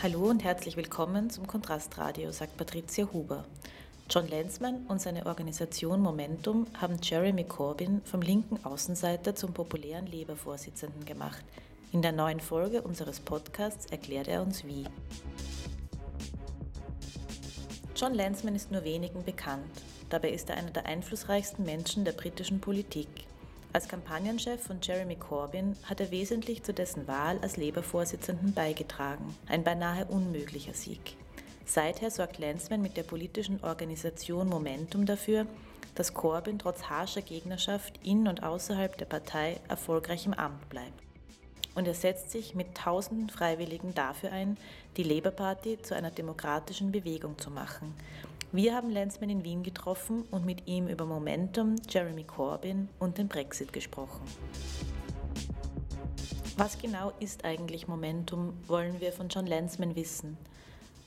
Hallo und herzlich willkommen zum Kontrastradio, sagt Patricia Huber. John Lenzmann und seine Organisation Momentum haben Jeremy Corbyn vom linken Außenseiter zum populären Labour-Vorsitzenden gemacht. In der neuen Folge unseres Podcasts erklärt er uns wie. John Lenzmann ist nur wenigen bekannt. Dabei ist er einer der einflussreichsten Menschen der britischen Politik. Als Kampagnenchef von Jeremy Corbyn hat er wesentlich zu dessen Wahl als Labour-Vorsitzenden beigetragen. Ein beinahe unmöglicher Sieg. Seither sorgt Landsman mit der politischen Organisation Momentum dafür, dass Corbyn trotz harscher Gegnerschaft in und außerhalb der Partei erfolgreich im Amt bleibt. Und er setzt sich mit tausenden Freiwilligen dafür ein, die Labour Party zu einer demokratischen Bewegung zu machen, wir haben Lenzman in Wien getroffen und mit ihm über Momentum, Jeremy Corbyn und den Brexit gesprochen. Was genau ist eigentlich Momentum, wollen wir von John Lenzman wissen.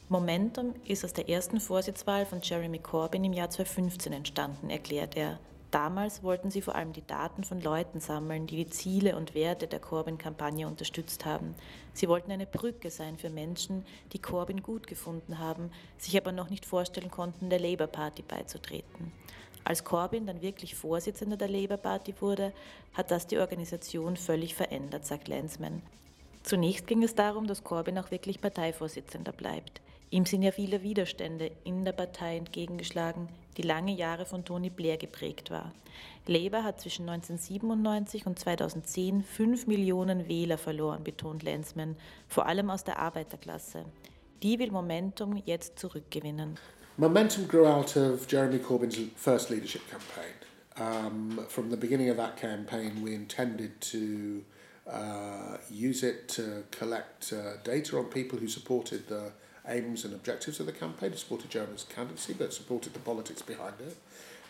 Momentum ist aus der ersten Vorsitzwahl von Jeremy Corbyn im Jahr 2015 entstanden, erklärt er. Damals wollten sie vor allem die Daten von Leuten sammeln, die die Ziele und Werte der Corbyn-Kampagne unterstützt haben. Sie wollten eine Brücke sein für Menschen, die Corbyn gut gefunden haben, sich aber noch nicht vorstellen konnten, der Labour Party beizutreten. Als Corbyn dann wirklich Vorsitzender der Labour Party wurde, hat das die Organisation völlig verändert, sagt Lensman. Zunächst ging es darum, dass Corbyn auch wirklich Parteivorsitzender bleibt. Ihm sind ja viele Widerstände in der Partei entgegengeschlagen, die lange Jahre von Tony Blair geprägt war. Labour hat zwischen 1997 und 2010 fünf Millionen Wähler verloren, betont Lensman, vor allem aus der Arbeiterklasse. Die will Momentum jetzt zurückgewinnen. Momentum grew out of Jeremy Corbyn's first leadership campaign. Um, from the beginning of that campaign, we intended to uh, use it to collect uh, data on people who supported the aims and objectives of the campaign. It supported Jeremy's candidacy, but supported the politics behind it.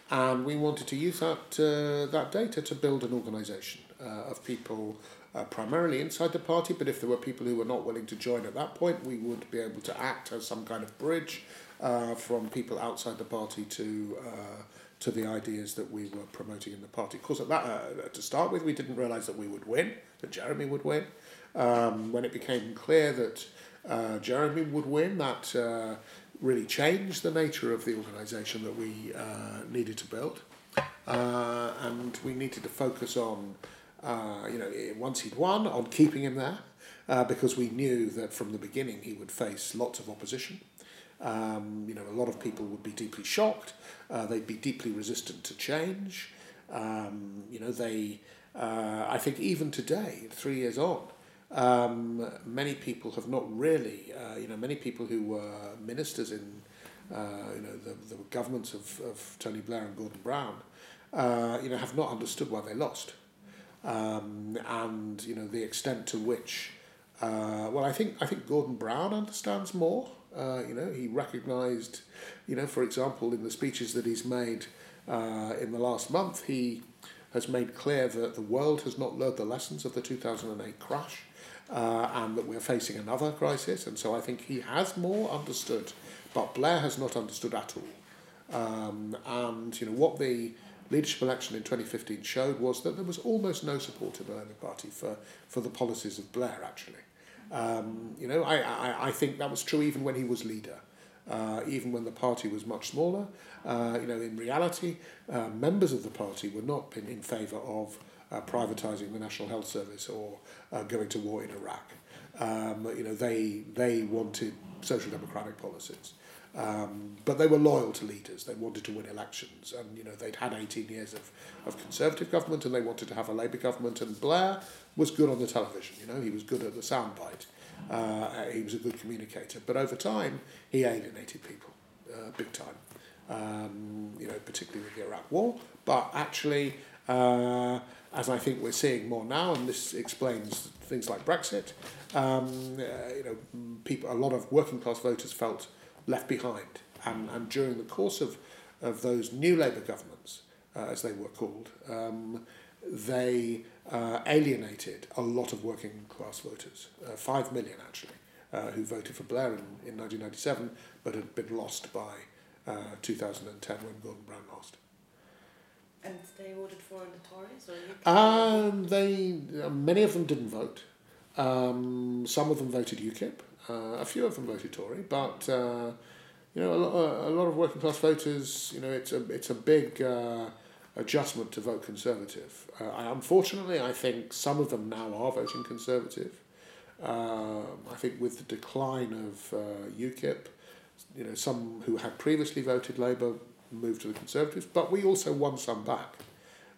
And we wanted to use that, uh, that data to build an organisation uh, of people uh, primarily inside the party, but if there were people who were not willing to join at that point, we would be able to act as some kind of bridge uh, from people outside the party to uh, to the ideas that we were promoting in the party. Of course, at that, uh, to start with, we didn't realise that we would win, that Jeremy would win. Um, when it became clear that uh, Jeremy would win. That uh, really changed the nature of the organisation that we uh, needed to build. Uh, and we needed to focus on, uh, you know, once he'd won, on keeping him there, uh, because we knew that from the beginning he would face lots of opposition. Um, you know, a lot of people would be deeply shocked. they'd be deeply resistant to change. Um, you know, they, I think even today, three years on, um, many people have not really, uh, you know, many people who were ministers in, uh, you know, the, the governments of, of Tony Blair and Gordon Brown, uh, you know, have not understood why they lost. Um, and, you know, the extent to which, uh, well, I think, I think Gordon Brown understands more. Uh, you know, he recognised, you know, for example, in the speeches that he's made uh, in the last month, he has made clear that the world has not learned the lessons of the 2008 crash uh, and that we're facing another crisis. And so I think he has more understood, but Blair has not understood at all. Um, and you know what the leadership election in 2015 showed was that there was almost no support in the Labour Party for, for the policies of Blair, actually. Um, you know, I, I, I think that was true even when he was leader. Uh, even when the party was much smaller, uh, you know, in reality, uh, members of the party were not in, in favour of uh, privatising the National Health Service or uh, going to war in Iraq. Um, you know, they, they wanted social democratic policies. Um, but they were loyal to leaders. They wanted to win elections. And, you know, they'd had 18 years of, of Conservative government and they wanted to have a Labour government. And Blair was good on the television, you know, he was good at the soundbite. Uh, he was a good communicator. But over time, he alienated people, uh, big time. Um, you know, particularly with the Iraq War. But actually, uh, as I think we're seeing more now, and this explains things like Brexit. Um, uh, you know, people, a lot of working class voters felt left behind, and, and during the course of, of those new Labour governments, uh, as they were called, um, they uh, alienated a lot of working class voters, uh, five million actually, uh, who voted for Blair in, in 1997, but had been lost by uh, 2010 when Gordon Brown lost. And they voted for the Tories, or um, they uh, many of them didn't vote. Um, some of them voted UKIP, Uh, a few of them voted Tory, but uh, you know, a lot, a lot of working class voters, you know, it's a it's a big uh, adjustment to vote Conservative. Uh, unfortunately, I think some of them now are voting Conservative. Uh, I think with the decline of uh, UKIP, you know, some who had previously voted Labour moved to the Conservatives, but we also won some back,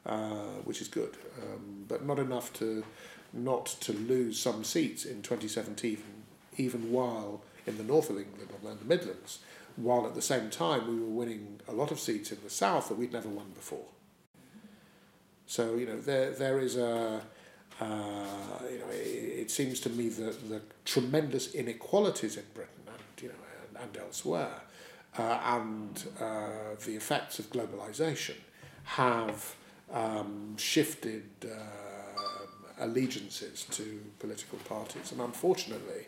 uh, which is good, um, but not enough to not to lose some seats in 2017, even while in the north of England and the Midlands, while at the same time we were winning a lot of seats in the south that we'd never won before. So you know there there is a uh, you know it, it seems to me that the tremendous inequalities in Britain and you know and, and elsewhere uh, and uh, the effects of globalization have um, shifted uh, allegiances to political parties and unfortunately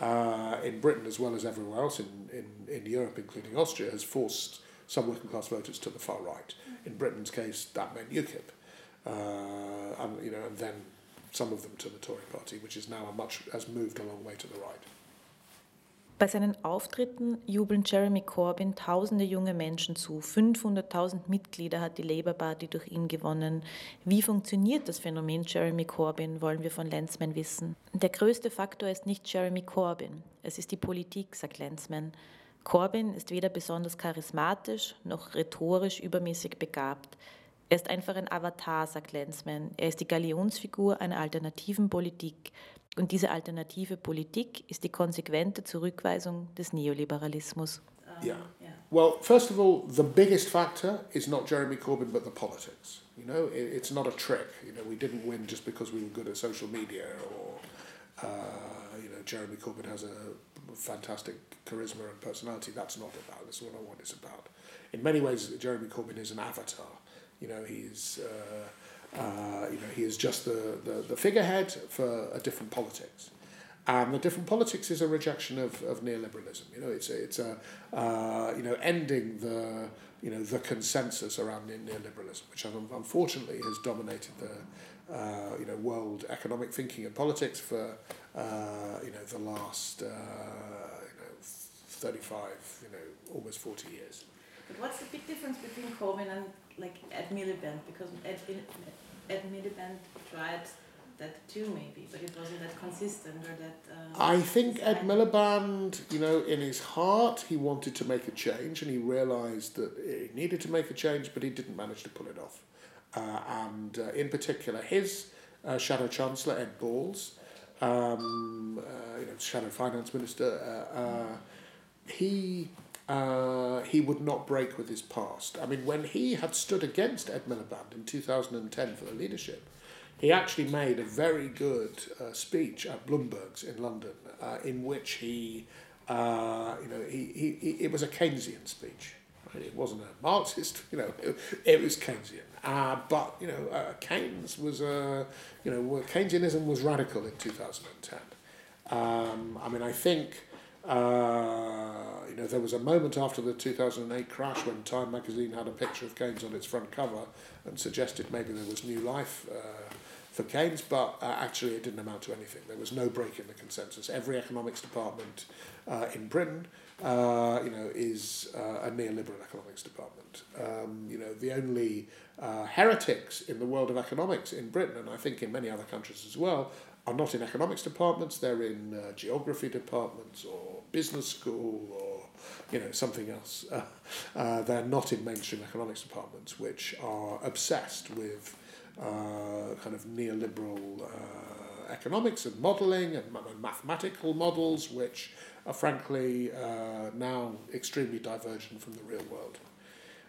uh, in Britain as well as everywhere else in, in, in Europe, including Austria, has forced some working class voters to the far right. In Britain's case, that meant UKIP, uh, and you know, and then some of them to the Tory party, which is now a much has moved a long way to the right. Bei seinen Auftritten jubeln Jeremy Corbyn tausende junge Menschen zu. 500.000 Mitglieder hat die Labour Party durch ihn gewonnen. Wie funktioniert das Phänomen Jeremy Corbyn, wollen wir von Lenzman wissen. Der größte Faktor ist nicht Jeremy Corbyn, es ist die Politik, sagt Lenzman. Corbyn ist weder besonders charismatisch noch rhetorisch übermäßig begabt. Er ist einfach ein Avatar, sagt Lenzman. Er ist die Galionsfigur einer alternativen Politik, Und diese alternative Politik ist die konsequente Zurückweisung des Neoliberalismus. Yeah. yeah. Well, first of all, the biggest factor is not Jeremy Corbyn, but the politics. You know, it, it's not a trick. You know, we didn't win just because we were good at social media or, uh, you know, Jeremy Corbyn has a fantastic charisma and personality. That's not about. That's what I want it's about. In many ways, Jeremy Corbyn is an avatar. You know, he's. Uh, Uh, you know, he is just the, the, the figurehead for a different politics. And the different politics is a rejection of, of neoliberalism. You know, it's a, it's a uh, you know ending the you know the consensus around neoliberalism, which unfortunately has dominated the uh, you know world economic thinking and politics for uh, you know the last uh, you know thirty five you know almost forty years. But what's the big difference between Corbyn and like Ed Miliband? Because Ed, Ed Miliband tried that too, maybe, but it wasn't that consistent or that. Uh, I think Ed Miliband, you know, in his heart, he wanted to make a change, and he realised that he needed to make a change, but he didn't manage to pull it off. Uh, and uh, in particular, his uh, shadow chancellor Ed Balls, um, uh, you know, shadow finance minister, uh, uh, he uh, he would not break with his past. I mean, when he had stood against Ed Miliband in 2010 for the leadership, he actually made a very good uh, speech at Bloomberg's in London, uh, in which he, uh, you know, he, he, he, it was a Keynesian speech. It wasn't a Marxist, you know, it, was Keynesian. Uh, but you know, Keynes was, uh, you know, Keynesianism was radical in 2010. Um, I mean, I think uh, you know, there was a moment after the 2008 crash when Time magazine had a picture of Keynes on its front cover and suggested maybe there was new life uh, for Keynes, but uh, actually it didn't amount to anything. There was no break in the consensus. Every economics department uh, in Britain, uh, you know, is uh, a neoliberal economics department. Um, you know, the only heretics in the world of economics in Britain, and I think in many other countries as well, are not in economics departments, they're in geography departments or business school or you know something else. Uh, uh, they're not in mainstream economics departments, which are obsessed with uh, kind of neoliberal uh, economics and modelling and, mathematical models, which are frankly uh, now extremely divergent from the real world.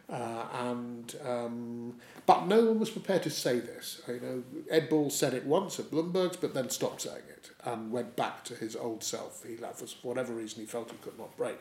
Uh, and um, but no one was prepared to say this. You know, Ed Ball said it once at Bloomberg's, but then stopped saying it and went back to his old self. He for whatever reason he felt he could not break.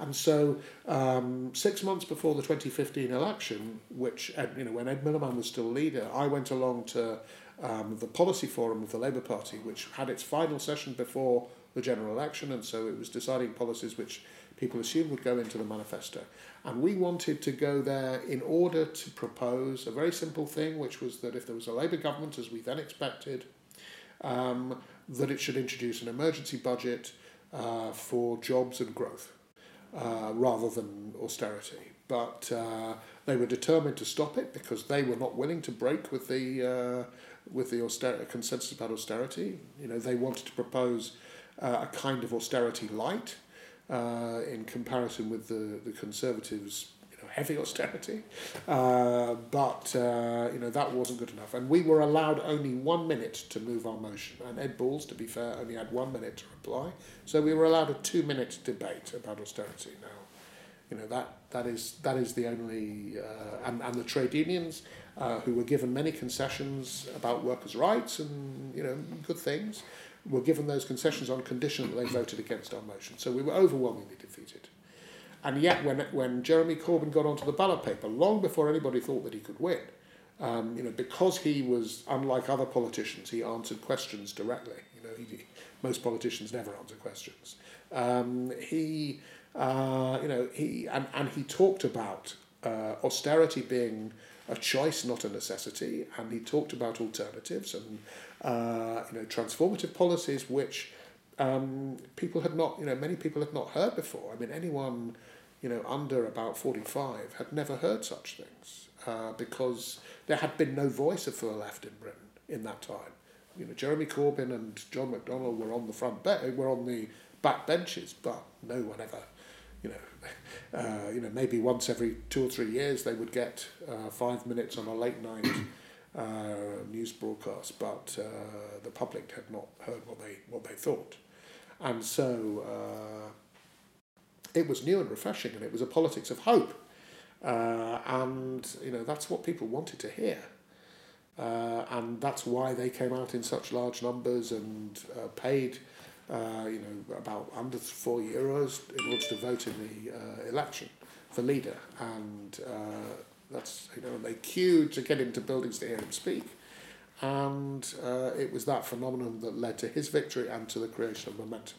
And so, um, six months before the 2015 election, which you know when Ed Miliband was still leader, I went along to um, the policy forum of the Labour Party, which had its final session before the general election, and so it was deciding policies which people assumed would go into the manifesto. And we wanted to go there in order to propose a very simple thing, which was that if there was a Labour government, as we then expected, um, that it should introduce an emergency budget uh, for jobs and growth uh, rather than austerity. But uh, they were determined to stop it because they were not willing to break with the uh, with the austerity, consensus about austerity. You know, they wanted to propose uh, a kind of austerity light uh, in comparison with the, the Conservatives' you know, heavy austerity. Uh, but uh, you know, that wasn't good enough. And we were allowed only one minute to move our motion. And Ed Balls, to be fair, only had one minute to reply. So we were allowed a two minute debate about austerity now. You know, that, that, is, that is the only, uh, and, and the trade unions, uh, who were given many concessions about workers' rights and you know good things, were given those concessions on condition that they voted against our motion. So we were overwhelmingly defeated. And yet, when, when Jeremy Corbyn got onto the ballot paper, long before anybody thought that he could win, um, you know, because he was unlike other politicians, he answered questions directly. You know, he, most politicians never answer questions. Um, he, uh, you know, he and, and he talked about uh, austerity being a choice, not a necessity, and he talked about alternatives and uh, you know transformative policies which um, people had not, you know, many people had not heard before. I mean, anyone, you know, under about forty five had never heard such things uh, because there had been no voice for the left in Britain in that time. You know, Jeremy Corbyn and John McDonnell were on the front be- were on the back benches, but no one ever you know, uh, you know, maybe once every two or three years they would get uh, five minutes on a late night uh, news broadcast, but uh, the public had not heard what they what they thought, and so uh, it was new and refreshing, and it was a politics of hope, uh, and you know that's what people wanted to hear. Uh, and that's why they came out in such large numbers and uh, paid you know, about under four euros in order to vote in the election for leader. And that's, you know, they queued to get into buildings to hear him speak. And uh, it was that phenomenon that led to his victory and to the creation of momentum.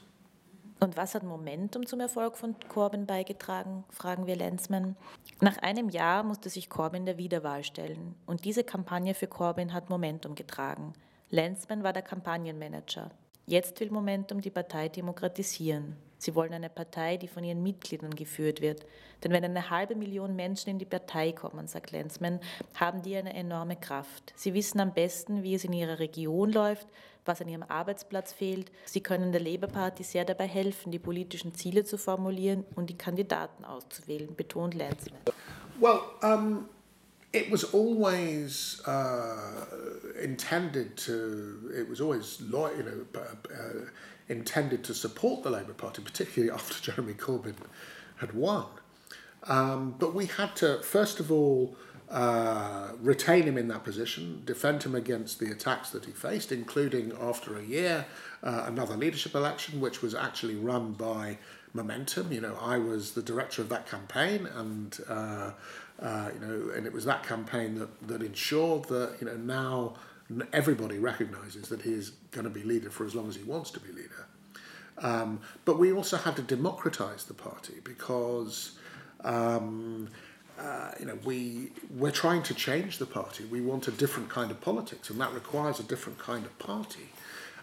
Und was hat Momentum zum Erfolg von Corbyn beigetragen, fragen wir Lenzmann. Nach einem Jahr musste sich Corbyn der Wiederwahl stellen und diese Kampagne für Corbyn hat Momentum getragen. Lenzmann war der Kampagnenmanager. Jetzt will Momentum die Partei demokratisieren. Sie wollen eine Partei, die von ihren Mitgliedern geführt wird. Denn wenn eine halbe Million Menschen in die Partei kommen, sagt Lenzmann, haben die eine enorme Kraft. Sie wissen am besten, wie es in ihrer Region läuft, was an ihrem Arbeitsplatz fehlt. Sie können der Labour Party sehr dabei helfen, die politischen Ziele zu formulieren und die Kandidaten auszuwählen, betont Lenzmann. Well, um it was always uh, intended to. It was always you know uh, intended to support the Labour Party, particularly after Jeremy Corbyn had won. Um, but we had to first of all uh, retain him in that position, defend him against the attacks that he faced, including after a year uh, another leadership election, which was actually run by Momentum. You know, I was the director of that campaign, and uh, uh, you know, and it was that campaign that, that ensured that you know now everybody recognises that he is going to be leader for as long as he wants to be leader. Um, but we also had to democratise the party because um, uh, you know we we're trying to change the party. We want a different kind of politics, and that requires a different kind of party.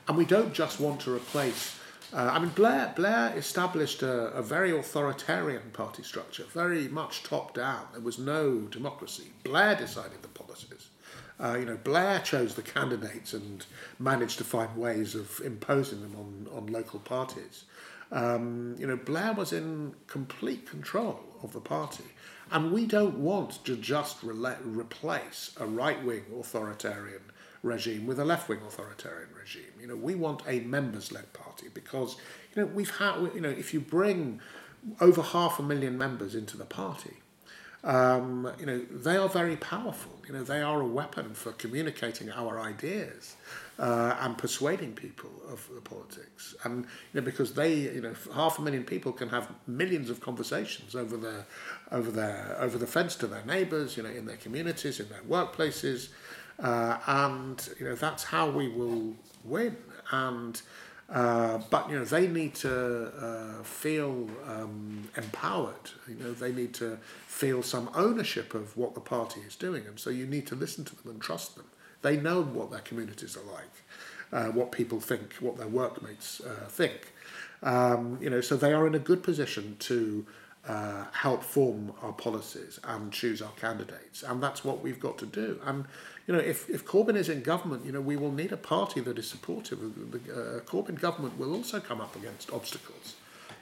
And we don't just want to replace uh, I mean, Blair, Blair established a, a, very authoritarian party structure, very much top down. There was no democracy. Blair decided the policies. Uh, you know, Blair chose the candidates and managed to find ways of imposing them on, on local parties. Um, you know, Blair was in complete control of the party. And we don't want to just re- replace a right wing authoritarian regime with a left wing authoritarian regime. You know, we want a members led party because, you know, we've had, you know, if you bring over half a million members into the party, um, you know, they are very powerful. You know, they are a weapon for communicating our ideas uh, and persuading people of the politics. And you know, because they, you know, half a million people can have millions of conversations over their, over their, over the fence to their neighbours. You know, in their communities, in their workplaces. Uh, and you know that's how we will win. And uh, but you know they need to uh, feel um, empowered. You know they need to feel some ownership of what the party is doing, and so you need to listen to them and trust them. They know what their communities are like. uh, what people think, what their workmates uh, think. Um, you know, so they are in a good position to uh, help form our policies and choose our candidates, and that's what we've got to do. And you know, if, if Corbyn is in government, you know, we will need a party that is supportive. The uh, Corbyn government will also come up against obstacles.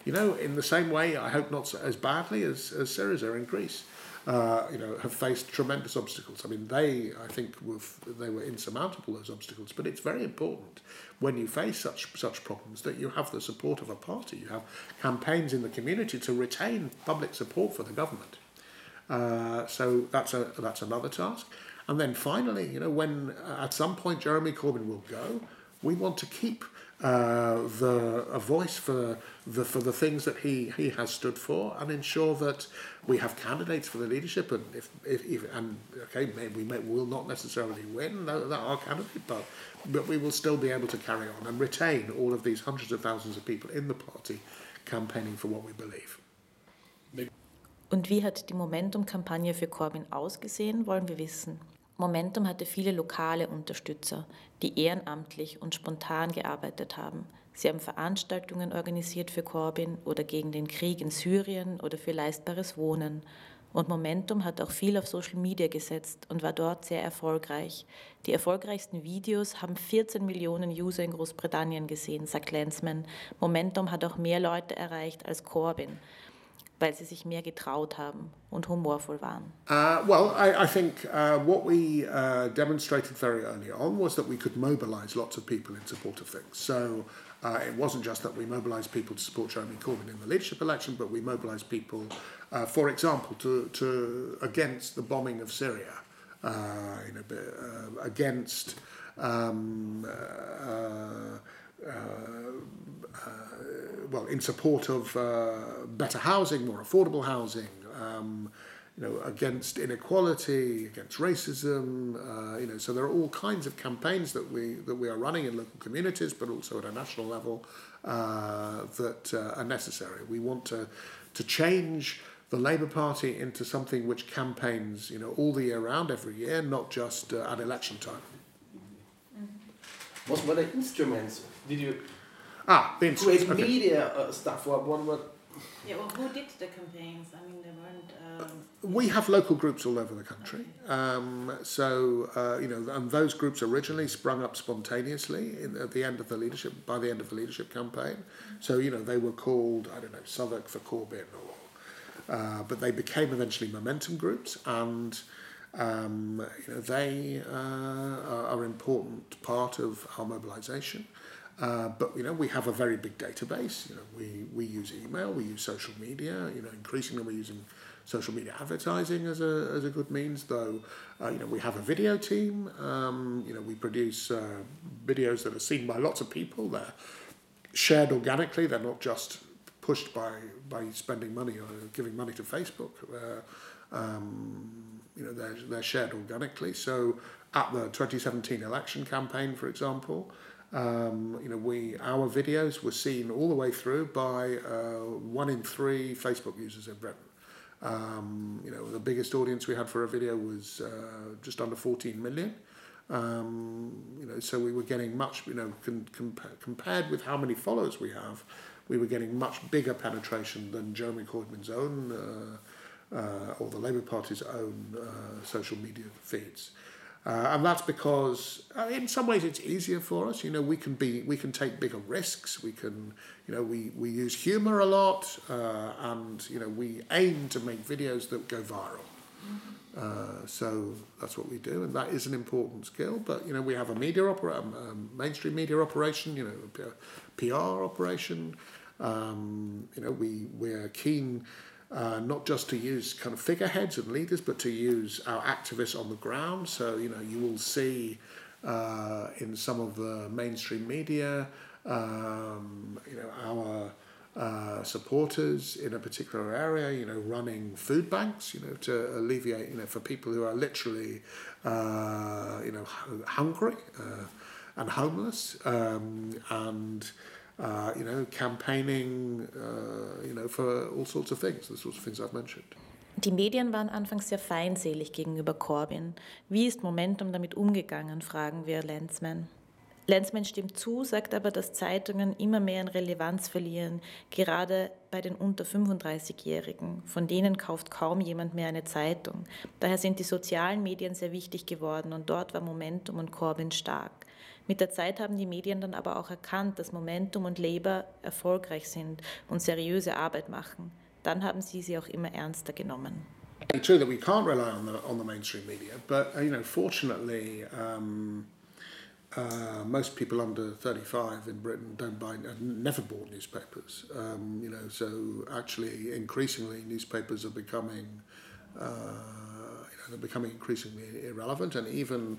You know, in the same way, I hope not as badly as, as Syriza in Greece uh, you know, have faced tremendous obstacles. I mean, they, I think, were they were insurmountable those obstacles. But it's very important when you face such such problems that you have the support of a party. You have campaigns in the community to retain public support for the government. Uh, so that's a that's another task. And then finally, you know, when uh, at some point Jeremy Corbyn will go, we want to keep uh, the a voice for the for the things that he he has stood for and ensure that we have candidates for the leadership and if, if, if and okay maybe we may, will not necessarily win that, that candidate but but we will still be able to carry on and retain all of these hundreds of thousands of people in the party campaigning for what we believe. Und wie hat die Momentum-Kampagne für Corbyn ausgesehen, wollen wir wissen. Momentum hatte viele lokale Unterstützer, die ehrenamtlich und spontan gearbeitet haben. Sie haben Veranstaltungen organisiert für Corbyn oder gegen den Krieg in Syrien oder für leistbares Wohnen. Und Momentum hat auch viel auf Social Media gesetzt und war dort sehr erfolgreich. Die erfolgreichsten Videos haben 14 Millionen User in Großbritannien gesehen, sagt Lensman. Momentum hat auch mehr Leute erreicht als Corbyn. Weil sie sich mehr getraut haben und humorvoll waren? Uh, well, I, I think uh, what we uh, demonstrated very early on was that we could mobilize lots of people in support of things. So uh, it wasn't just that we mobilized people to support Jeremy Corbyn in the leadership election, but we mobilized people, uh, for example, to, to against the bombing of Syria, uh, uh, against. Um, uh, well, in support of uh, better housing, more affordable housing, um, you know, against inequality, against racism, uh, you know, so there are all kinds of campaigns that we that we are running in local communities, but also at a national level uh, that uh, are necessary. We want to to change the Labour Party into something which campaigns, you know, all the year round, every year, not just uh, at election time. What were the instruments? Did you Ah, the create okay. media uh, stuff. What, what, what? Yeah, well, who did the campaigns? I mean, there weren't. Um... We have local groups all over the country. Okay. Um, so, uh, you know, and those groups originally sprung up spontaneously in, at the end of the leadership, by the end of the leadership campaign. Mm-hmm. So, you know, they were called, I don't know, Southwark for Corbyn or, uh, but they became eventually momentum groups and. Um, you know, they uh, are an important part of our mobilisation. Uh, but you know we have a very big database. You know we, we use email, we use social media. You know increasingly we're using social media advertising as a, as a good means. Though uh, you know we have a video team. Um, you know we produce uh, videos that are seen by lots of people. They're shared organically. They're not just pushed by by spending money or giving money to Facebook. Uh, um, you know they're they're shared organically. So at the 2017 election campaign, for example. Um, you know, we our videos were seen all the way through by uh, one in three Facebook users in Britain. Um, you know, the biggest audience we had for a video was uh, just under 14 million. Um, you know, so we were getting much, you know, compa- compared with how many followers we have, we were getting much bigger penetration than Jeremy Corbyn's own uh, uh, or the Labour Party's own uh, social media feeds. Uh, and that's because uh, in some ways it's easier for us. You know, we can be we can take bigger risks. We can, you know, we, we use humor a lot, uh, and you know, we aim to make videos that go viral. Uh, so that's what we do, and that is an important skill. But you know, we have a media opera, um, um mainstream media operation. You know, PR operation. Um, you know, we we're keen uh, not just to use kind of figureheads and leaders, but to use our activists on the ground. So, you know, you will see uh, in some of the mainstream media, um, you know, our uh, supporters in a particular area, you know, running food banks, you know, to alleviate, you know, for people who are literally, uh, you know, hungry uh, and homeless, um, and uh, you know, campaigning, uh, you know, for all sorts of things, the sorts of things I've mentioned. Die Medien waren anfangs sehr feindselig gegenüber Corbyn. Wie ist Momentum damit umgegangen, fragen wir Lensman. Lenzmann stimmt zu, sagt aber, dass Zeitungen immer mehr an Relevanz verlieren, gerade bei den unter 35-Jährigen. Von denen kauft kaum jemand mehr eine Zeitung. Daher sind die sozialen Medien sehr wichtig geworden und dort war Momentum und Corbyn stark. Mit der Zeit haben die Medien dann aber auch erkannt, dass Momentum und Labour erfolgreich sind und seriöse Arbeit machen. Dann haben sie sie auch immer ernster genommen. True that we can't rely on the on the mainstream media, but uh, you know, fortunately, um, uh, most people under 35 in Britain don't buy, have never bought newspapers. Um, you know, so actually, increasingly, newspapers are becoming, uh, you know, they're becoming increasingly irrelevant, and even.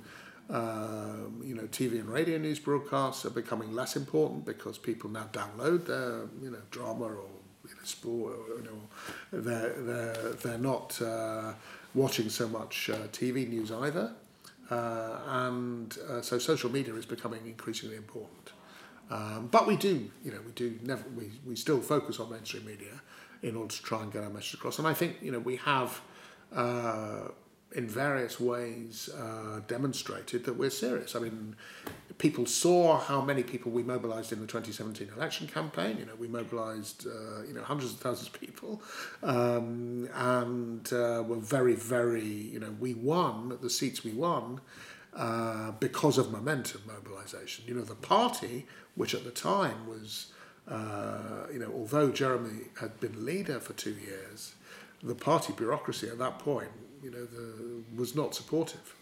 Um, you know, TV and radio news broadcasts are becoming less important because people now download their, you know, drama or you know, sport. Or, you know, they're they're they're not uh, watching so much uh, TV news either. Uh, and uh, so social media is becoming increasingly important. Um, but we do, you know, we do never, we, we still focus on mainstream media in order to try and get our message across. And I think, you know, we have uh, in various ways uh, demonstrated that we're serious. I mean, people saw how many people we mobilised in the 2017 election campaign. You know, we mobilised uh, you know hundreds of thousands of people, um, and uh, were very, very you know we won the seats we won. Uh, because of momentum mobilisation, you know the party, which at the time was, uh, you know, although Jeremy had been leader for two years, the party bureaucracy at that point you know, the, was not supportive.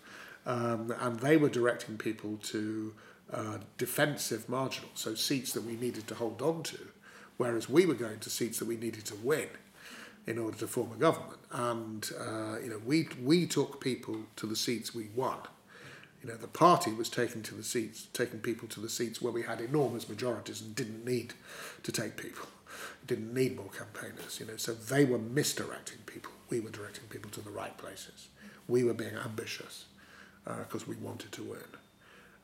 Um, and they were directing people to uh, defensive marginal, so seats that we needed to hold on to, whereas we were going to seats that we needed to win in order to form a government. And uh, you know, we we took people to the seats we won. You know, the party was taking to the seats, taking people to the seats where we had enormous majorities and didn't need to take people, didn't need more campaigners. You know, so they were misdirecting people we were directing people to the right places. We were being ambitious because uh, we wanted to win.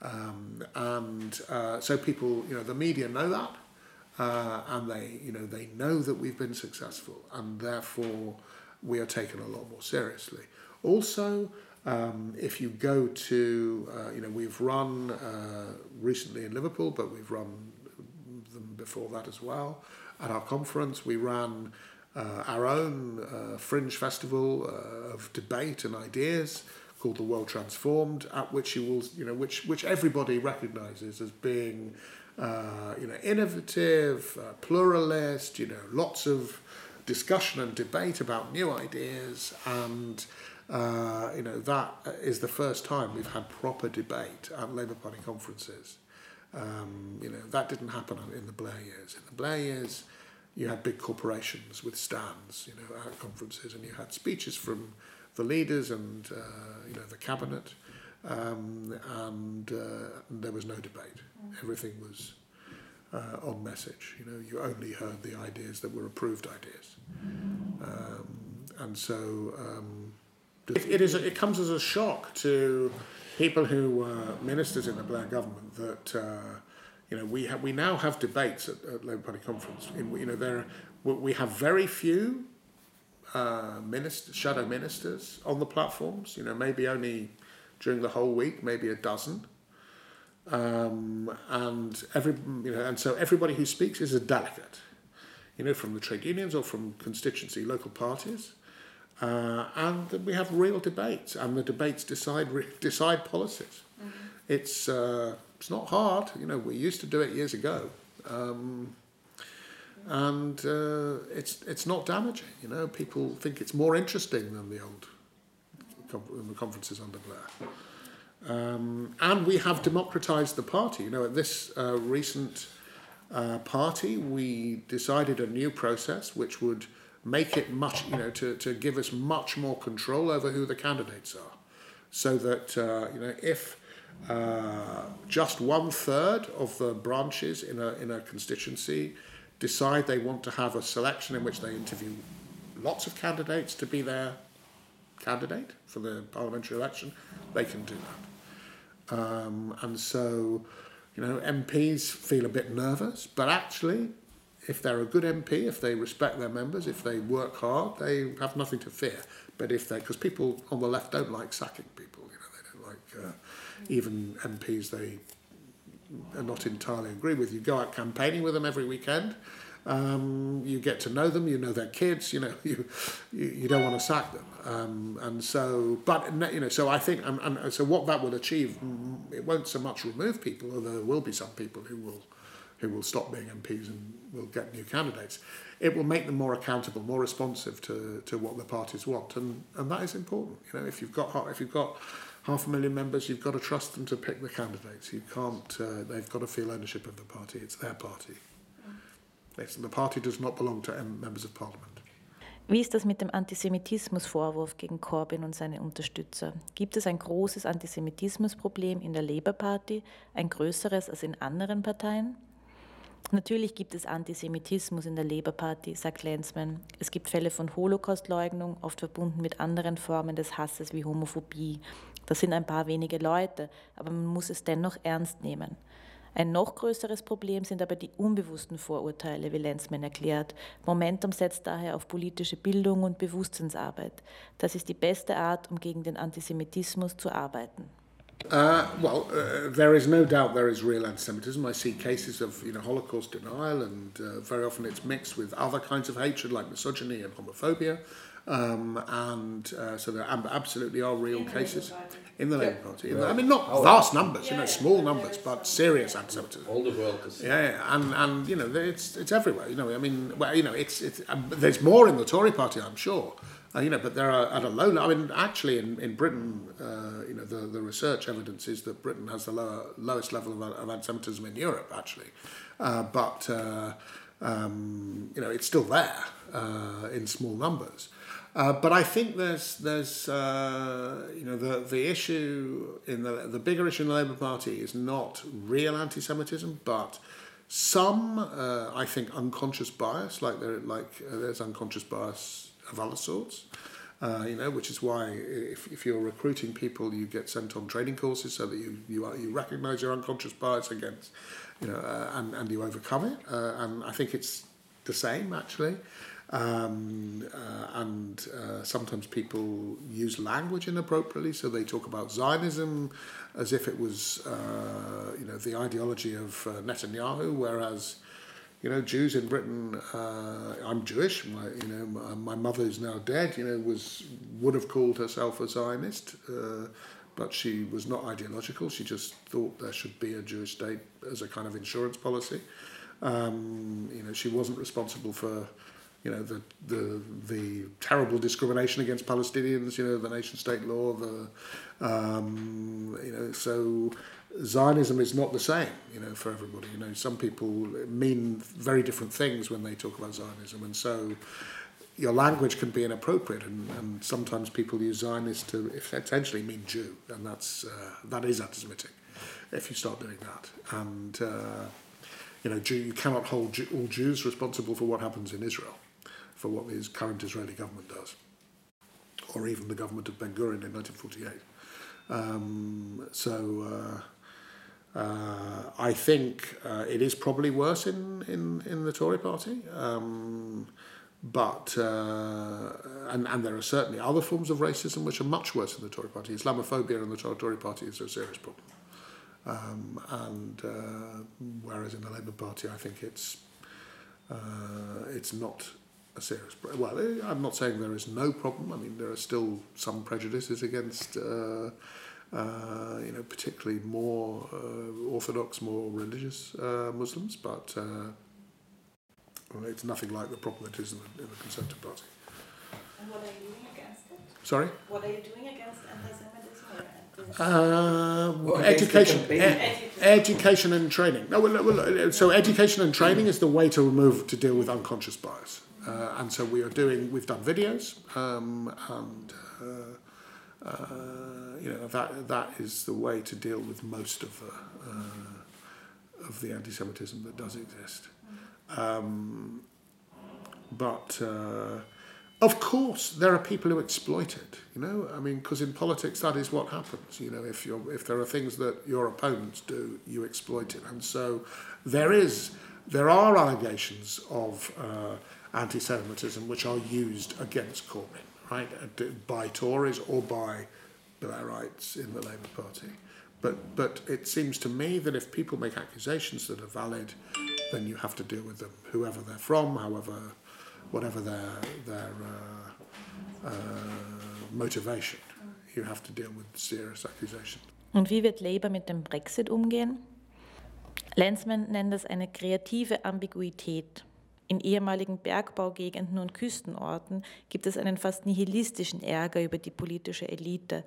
Um, and uh, so people, you know, the media know that, uh, and they, you know, they know that we've been successful, and therefore we are taken a lot more seriously. Also, um, if you go to, uh, you know, we've run uh, recently in Liverpool, but we've run them before that as well. At our conference, we ran uh, our own uh, fringe festival uh, of debate and ideas called the World Transformed, at which you will, you know, which which everybody recognises as being, uh, you know, innovative, uh, pluralist, you know, lots of discussion and debate about new ideas, and uh, you know that is the first time we've had proper debate at Labour Party conferences. Um, you know that didn't happen in the Blair years. In the Blair years you had big corporations with stands, you know, at conferences, and you had speeches from the leaders and uh, you know the cabinet, um, and, uh, and there was no debate. Everything was uh, on message. You know, you only heard the ideas that were approved ideas, um, and so um, it, it is. it comes as a shock to people who were ministers in the Blair government that uh, you know, we have we now have debates at, at Labour Party conference. In, you know, there we have very few uh, ministers, shadow ministers on the platforms. You know, maybe only during the whole week, maybe a dozen. Um, and every you know, and so everybody who speaks is a delegate. You know, from the trade unions or from constituency local parties. Uh, and we have real debates, and the debates decide decide policies. Mm-hmm. It's uh, it's not hard. You know, we used to do it years ago, um, and uh, it's it's not damaging. You know, people think it's more interesting than the old than the conferences under Blair. Um, and we have democratized the party. You know, at this uh, recent uh, party, we decided a new process which would make it much, you know, to, to give us much more control over who the candidates are. So that, uh, you know, if uh, just one third of the branches in a, in a constituency decide they want to have a selection in which they interview lots of candidates to be their candidate for the parliamentary election, they can do that. Um, and so, you know, MPs feel a bit nervous, but actually, if they're a good MP, if they respect their members, if they work hard, they have nothing to fear. But if they, because people on the left don't like sacking people, you know, they don't like. Uh, even MPs they are not entirely agree with. You go out campaigning with them every weekend. Um, you get to know them. You know their kids. You know you you, you don't want to sack them. Um, and so, but you know, so I think, and, and so what that will achieve, mm, it won't so much remove people, although there will be some people who will who will stop being MPs and will get new candidates. It will make them more accountable, more responsive to, to what the parties want, and, and that is important. You know, if you've got if you've got half a million members, you've got to trust them to pick the candidates. You can't. Uh, they've got to feel ownership of the party. It's their party. It's, the party does not belong to members of parliament. Wie ist das mit dem Antisemitismusvorwurf gegen Corbyn und seine Unterstützer? Gibt es ein großes Antisemitismusproblem in der Labour Party, ein größeres als in anderen Parteien? Natürlich gibt es Antisemitismus in der Labour Party, sagt Lenzman. Es gibt Fälle von Holocaustleugnung, oft verbunden mit anderen Formen des Hasses wie Homophobie. Das sind ein paar wenige Leute, aber man muss es dennoch ernst nehmen. Ein noch größeres Problem sind aber die unbewussten Vorurteile, wie Lenzman erklärt. Momentum setzt daher auf politische Bildung und Bewusstseinsarbeit. Das ist die beste Art, um gegen den Antisemitismus zu arbeiten. Uh, well, uh, there is no doubt there is real anti-Semitism. I see cases of you know Holocaust denial, and uh, very often it's mixed with other kinds of hatred like misogyny and homophobia. Um, and uh, so there absolutely are real in cases the in the Labour Party. Yeah. I mean, not oh, vast numbers, yeah, you know, small numbers, but serious anti-Semitism. All the world is. Yeah, yeah, and and you know, it's it's everywhere. You know, I mean, well, you know, it's it's um, there's more in the Tory Party, I'm sure. Uh, you know, but there are at a low. level. I mean, actually, in in Britain, uh, you know, the, the research evidence is that Britain has the lower, lowest level of, of anti-Semitism in Europe, actually. Uh, but uh, um, you know, it's still there uh, in small numbers. Uh, but I think there's there's you know the the issue in the the bigger issue in the Labour Party is not real anti-Semitism, but some I think unconscious bias, like there like there's unconscious bias of other sorts. Uh, you know, which is why if, if you're recruiting people, you get sent on training courses so that you you, are, you recognise your unconscious bias against, you know, uh, and and you overcome it. Uh, and I think it's the same actually. Um, uh, and uh, sometimes people use language inappropriately, so they talk about Zionism as if it was, uh, you know, the ideology of Netanyahu, whereas, you know, Jews in Britain, uh, I'm Jewish, my, you know, my, my mother is now dead, you know, was would have called herself a Zionist, uh, but she was not ideological. She just thought there should be a Jewish state as a kind of insurance policy. Um, you know, she wasn't responsible for you know the the the terrible discrimination against Palestinians, you know the nation state law, the um, you know so Zionism is not the same, you know, for everybody. You know, some people mean very different things when they talk about Zionism, and so your language can be inappropriate, and, and sometimes people use Zionist to essentially mean Jew, and that's uh, that is anti-Semitic if you start doing that, and. Uh, you know, Jew, you cannot hold all Jews responsible for what happens in Israel for what the current Israeli government does, or even the government of Ben Gurion in 1948. Um, so uh, uh, I think uh, it is probably worse in, in, in the Tory party. Um, but uh, and, and there are certainly other forms of racism which are much worse in the Tory party. Islamophobia in the Tory party is a serious problem. Um, and uh, whereas in the Labour Party, I think it's uh, it's not a serious problem. well I'm not saying there is no problem I mean there are still some prejudices against uh, uh, you know particularly more uh, orthodox more religious uh, Muslims but uh, well, it's nothing like the problem it is in the, in the Conservative Party and what are you doing against it? sorry what are you doing against anti-Semitism uh, well, education, e- education and training. No, well, well, so education and training is the way to remove to deal with unconscious bias. Uh, and so we are doing, we've done videos, um, and uh, uh, you know that that is the way to deal with most of the uh, of the anti-Semitism that does exist. Um, but uh, of course, there are people who exploit it. You know, I mean, because in politics that is what happens. You know, if you if there are things that your opponents do, you exploit it, and so there is there are allegations of uh, anti-Semitism which are used against Corbyn, right, by Tories or by Blairites in the Labour Party. But, but it seems to me that if people make accusations that are valid, then you have to deal with them, whoever they're from, however, whatever their, their uh, uh, motivation. You have to deal with serious accusations. Und wie wird Labour mit dem Brexit umgehen? Lensman nennt das eine kreative Ambiguität. In ehemaligen Bergbaugegenden und Küstenorten gibt es einen fast nihilistischen Ärger über die politische Elite.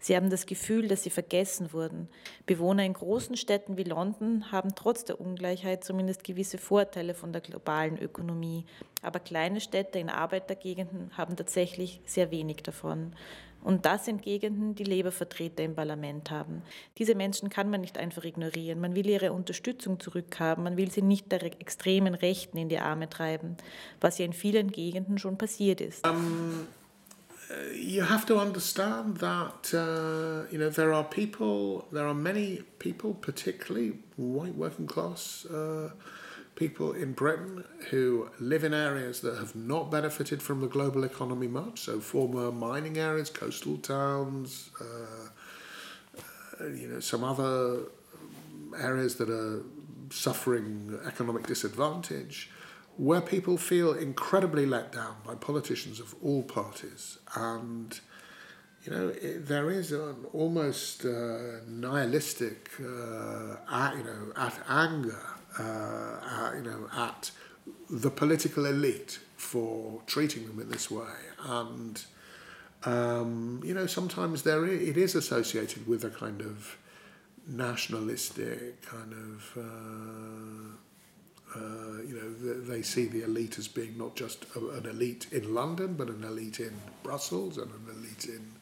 Sie haben das Gefühl, dass sie vergessen wurden. Bewohner in großen Städten wie London haben trotz der Ungleichheit zumindest gewisse Vorteile von der globalen Ökonomie. Aber kleine Städte in Arbeitergegenden haben tatsächlich sehr wenig davon. Und das sind Gegenden, die Labour-Vertreter im Parlament haben. Diese Menschen kann man nicht einfach ignorieren. Man will ihre Unterstützung zurückhaben. Man will sie nicht der extremen Rechten in die Arme treiben, was ja in vielen Gegenden schon passiert ist. Um, you have to understand that uh, you know there are people, there are many people, particularly white working class. Uh, people in Britain who live in areas that have not benefited from the global economy much, so former mining areas, coastal towns, uh, uh, you know, some other areas that are suffering economic disadvantage, where people feel incredibly let down by politicians of all parties. And, you know, it, there is an almost uh, nihilistic, uh, you know, at anger uh, you know, at the political elite for treating them in this way. And, um, you know, sometimes there is, it is associated with a kind of nationalistic kind of, uh, uh, you know, they see the elite as being not just an elite in London, but an elite in Brussels and an elite in,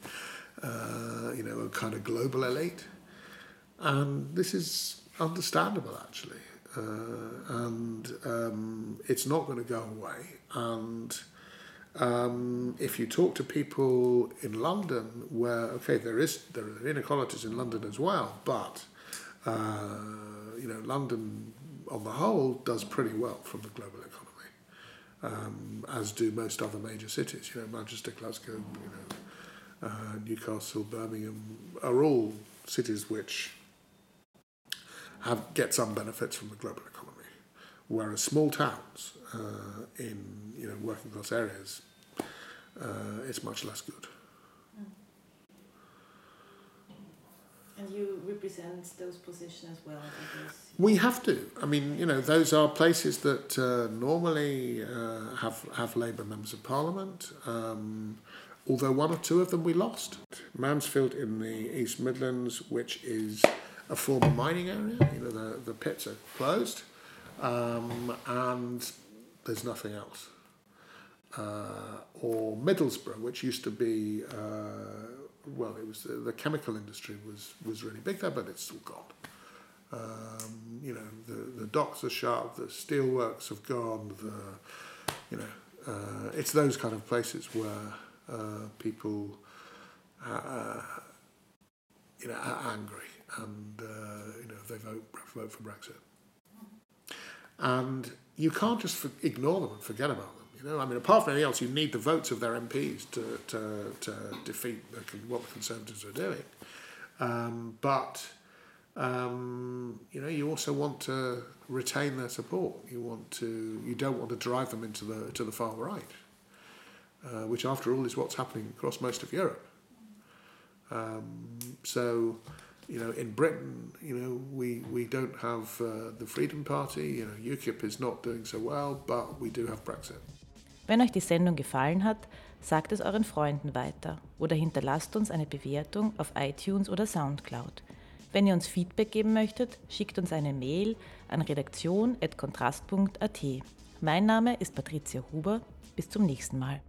uh, you know, a kind of global elite. And this is understandable, actually uh, and um, it's not going to go away. And um, if you talk to people in London, where okay, there is there are inequalities in London as well, but uh, you know, London on the whole does pretty well from the global economy, um, as do most other major cities. You know, Manchester, Glasgow, you know, uh, Newcastle, Birmingham are all cities which have get some benefits from the global economy, whereas small towns uh, in you know working class areas, uh, it's much less good. And you represent those positions as well. We have to. I mean, you know, those are places that uh, normally uh, have have Labour members of Parliament. Um, although one or two of them we lost. Mansfield in the East Midlands, which is a former mining area. You know, the, the pits are closed, um, and there's nothing else. Uh, or Middlesbrough, which used to be, uh, well, it was the, the, chemical industry was, was really big there, but it's all gone. Um, you know, the, the docks are shut, the steelworks have gone, the, you know, uh, it's those kind of places where uh, people, uh, you know, are angry and uh, you know they vote vote for Brexit. And you can't just ignore them and forget about them. You know, I mean, apart from anything else, you need the votes of their MPs to to, to defeat the, what the Conservatives are doing. Um, but um, you know, you also want to retain their support. You want to, you don't want to drive them into the to the far right, uh, which, after all, is what's happening across most of Europe. Um, so you know, in Britain, you know, we, we don't have uh, the Freedom Party, you know, UKIP is not doing so well, but we do have Brexit. Wenn euch die Sendung gefallen hat, sagt es euren Freunden weiter oder hinterlasst uns eine Bewertung auf iTunes oder Soundcloud. Wenn ihr uns Feedback geben möchtet, schickt uns eine Mail an redaktion.kontrast.at. Mein Name ist Patricia Huber. Bis zum nächsten Mal.